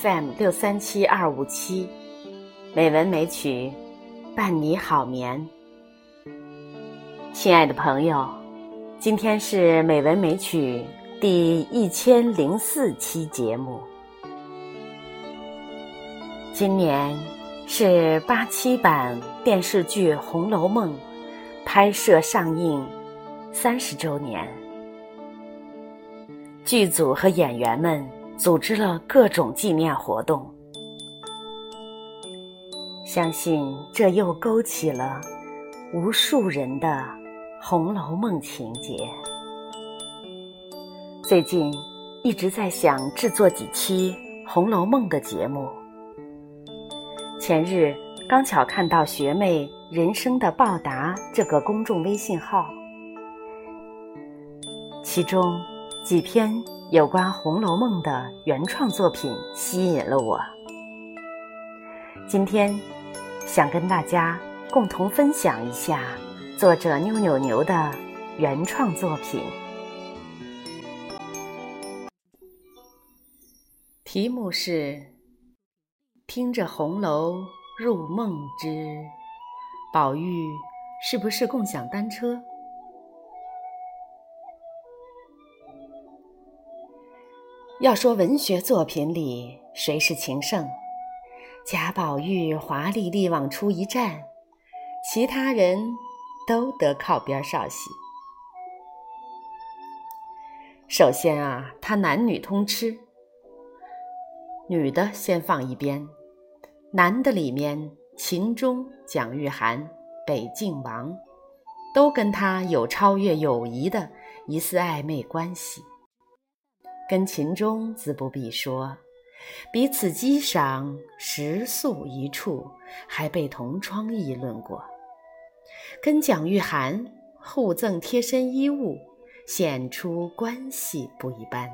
FM 六三七二五七，美文美曲，伴你好眠。亲爱的朋友，今天是美文美曲第一千零四期节目。今年是八七版电视剧《红楼梦》拍摄上映三十周年，剧组和演员们。组织了各种纪念活动，相信这又勾起了无数人的《红楼梦》情节。最近一直在想制作几期《红楼梦》的节目，前日刚巧看到学妹“人生的报答”这个公众微信号，其中几篇。有关《红楼梦》的原创作品吸引了我。今天想跟大家共同分享一下作者妞妞牛的原创作品，题目是《听着红楼入梦之宝玉是不是共享单车》。要说文学作品里谁是情圣，贾宝玉华丽丽往出一站，其他人都得靠边稍息。首先啊，他男女通吃，女的先放一边，男的里面秦钟、蒋玉菡、北静王，都跟他有超越友谊的疑似暧昧关系。跟秦钟自不必说，彼此机赏食宿一处，还被同窗议论过。跟蒋玉菡互赠贴身衣物，显出关系不一般。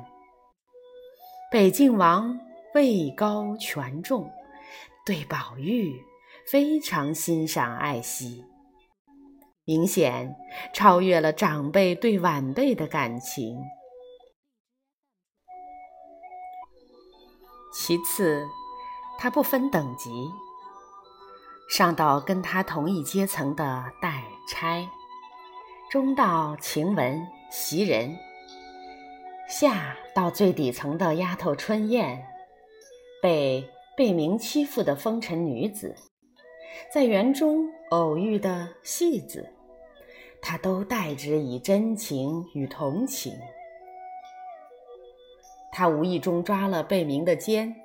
北静王位高权重，对宝玉非常欣赏爱惜，明显超越了长辈对晚辈的感情。其次，他不分等级，上到跟他同一阶层的代差，中到晴雯、袭人，下到最底层的丫头春燕，被被明欺负的风尘女子，在园中偶遇的戏子，他都待之以真情与同情。他无意中抓了贝明的肩，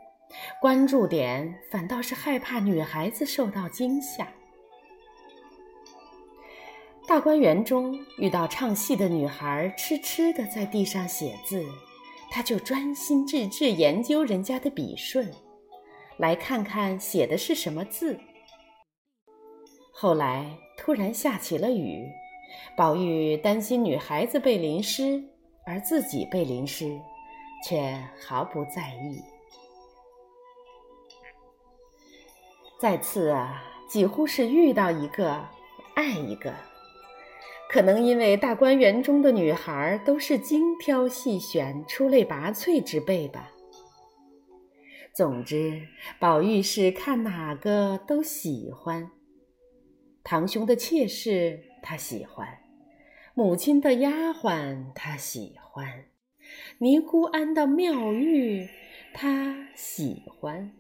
关注点反倒是害怕女孩子受到惊吓。大观园中遇到唱戏的女孩痴痴的在地上写字，他就专心致志研究人家的笔顺，来看看写的是什么字。后来突然下起了雨，宝玉担心女孩子被淋湿，而自己被淋湿。却毫不在意。再次啊，几乎是遇到一个爱一个，可能因为大观园中的女孩都是精挑细选、出类拔萃之辈吧。总之，宝玉是看哪个都喜欢。堂兄的妾室他喜欢，母亲的丫鬟他喜欢。尼姑庵的妙玉，他喜欢。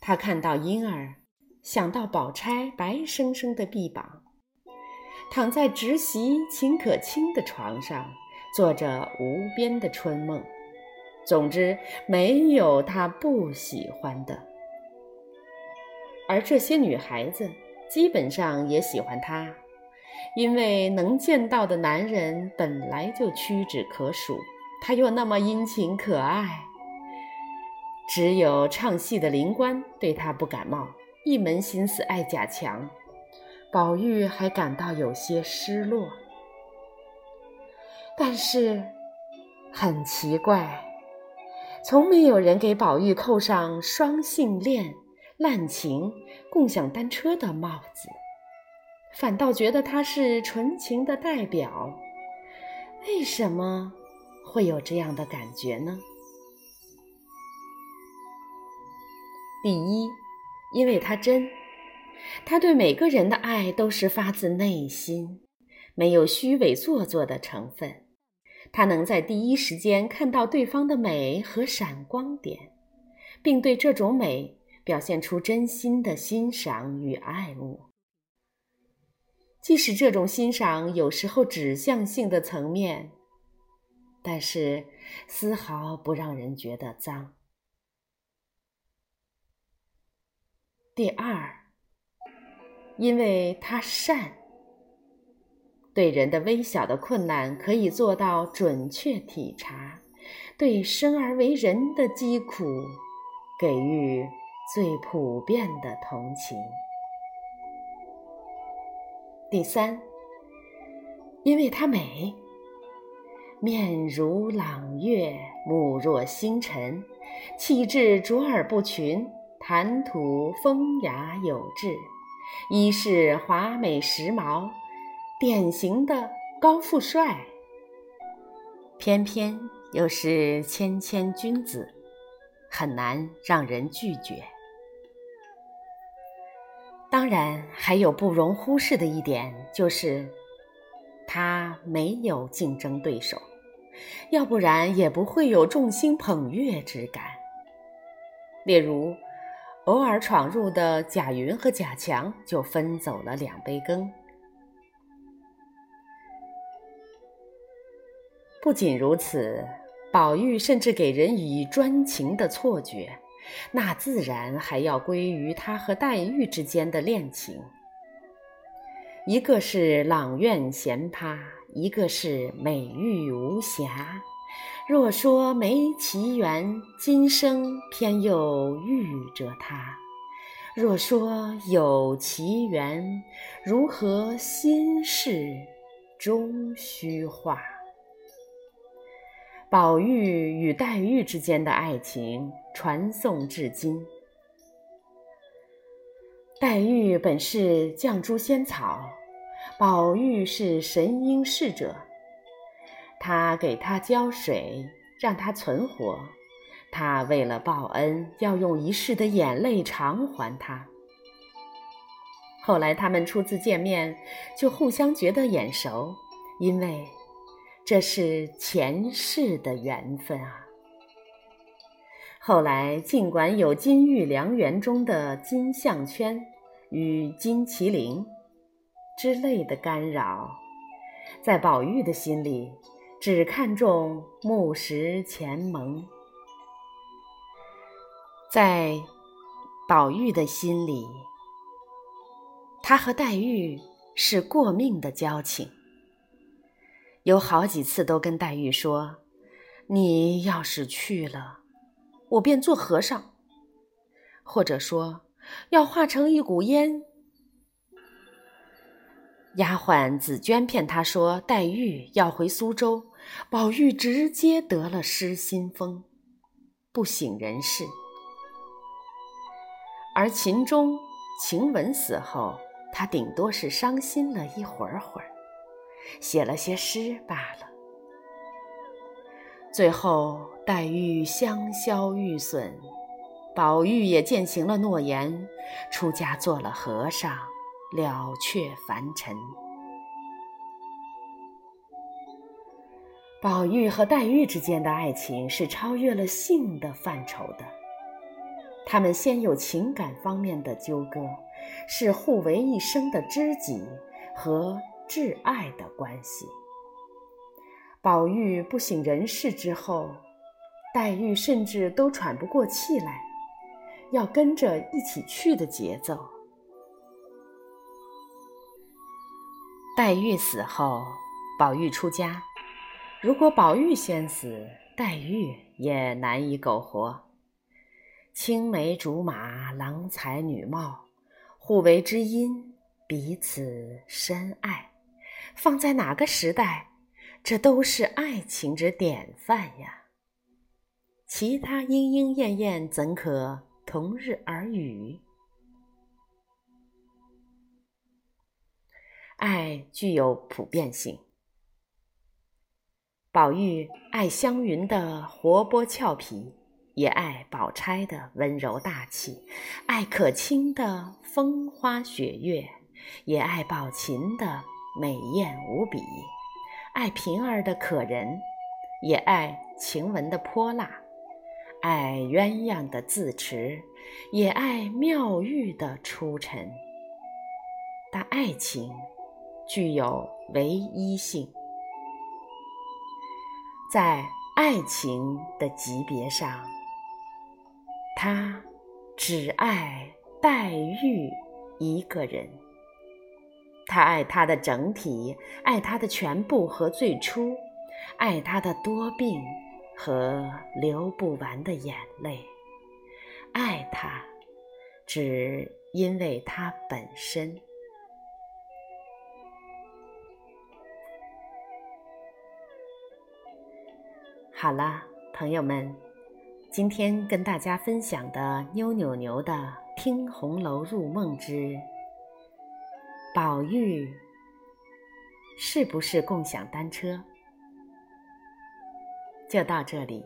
他看到婴儿，想到宝钗白生生的臂膀，躺在直袭秦可卿的床上，做着无边的春梦。总之，没有他不喜欢的。而这些女孩子，基本上也喜欢他。因为能见到的男人本来就屈指可数，他又那么殷勤可爱，只有唱戏的灵官对他不感冒，一门心思爱贾强。宝玉还感到有些失落，但是很奇怪，从没有人给宝玉扣上双性恋、滥情、共享单车的帽子。反倒觉得他是纯情的代表，为什么会有这样的感觉呢？第一，因为他真，他对每个人的爱都是发自内心，没有虚伪做作的成分。他能在第一时间看到对方的美和闪光点，并对这种美表现出真心的欣赏与爱慕。即使这种欣赏有时候指向性的层面，但是丝毫不让人觉得脏。第二，因为他善，对人的微小的困难可以做到准确体察，对生而为人的疾苦给予最普遍的同情。第三，因为她美，面如朗月，目若星辰，气质卓尔不群，谈吐风雅有致，衣饰华美时髦，典型的高富帅，偏偏又是谦谦君子，很难让人拒绝。当然，还有不容忽视的一点，就是他没有竞争对手，要不然也不会有众星捧月之感。例如，偶尔闯入的贾云和贾强就分走了两杯羹。不仅如此，宝玉甚至给人以专情的错觉。那自然还要归于他和黛玉之间的恋情，一个是朗苑闲葩，一个是美玉无瑕。若说没奇缘，今生偏又遇着他；若说有奇缘，如何心事终虚化？宝玉与黛玉之间的爱情传颂至今。黛玉本是绛珠仙草，宝玉是神瑛侍者。他给她浇水，让她存活；他为了报恩，要用一世的眼泪偿还她。后来他们初次见面，就互相觉得眼熟，因为。这是前世的缘分啊！后来尽管有金玉良缘中的金项圈与金麒麟之类的干扰，在宝玉的心里，只看重木石前盟。在宝玉的心里，他和黛玉是过命的交情。有好几次都跟黛玉说：“你要是去了，我便做和尚。”或者说要化成一股烟。丫鬟紫娟骗他说黛玉要回苏州，宝玉直接得了失心疯，不省人事。而秦钟、晴雯死后，他顶多是伤心了一会儿会儿。写了些诗罢了。最后，黛玉香消玉损，宝玉也践行了诺言，出家做了和尚，了却凡尘。宝玉和黛玉之间的爱情是超越了性的范畴的，他们先有情感方面的纠葛，是互为一生的知己和。挚爱的关系。宝玉不省人事之后，黛玉甚至都喘不过气来，要跟着一起去的节奏。黛玉死后，宝玉出家。如果宝玉先死，黛玉也难以苟活。青梅竹马，郎才女貌，互为知音，彼此深爱。放在哪个时代，这都是爱情之典范呀。其他莺莺燕燕怎可同日而语？爱具有普遍性。宝玉爱湘云的活泼俏皮，也爱宝钗的温柔大气，爱可卿的风花雪月，也爱宝琴的美艳无比，爱平儿的可人，也爱晴雯的泼辣，爱鸳鸯的自持，也爱妙玉的出尘。但爱情具有唯一性，在爱情的级别上。他只爱黛玉一个人，他爱他的整体，爱他的全部和最初，爱他的多病和流不完的眼泪，爱他只因为他本身。好了，朋友们。今天跟大家分享的妞妞牛的《听红楼入梦之宝玉是不是共享单车》，就到这里。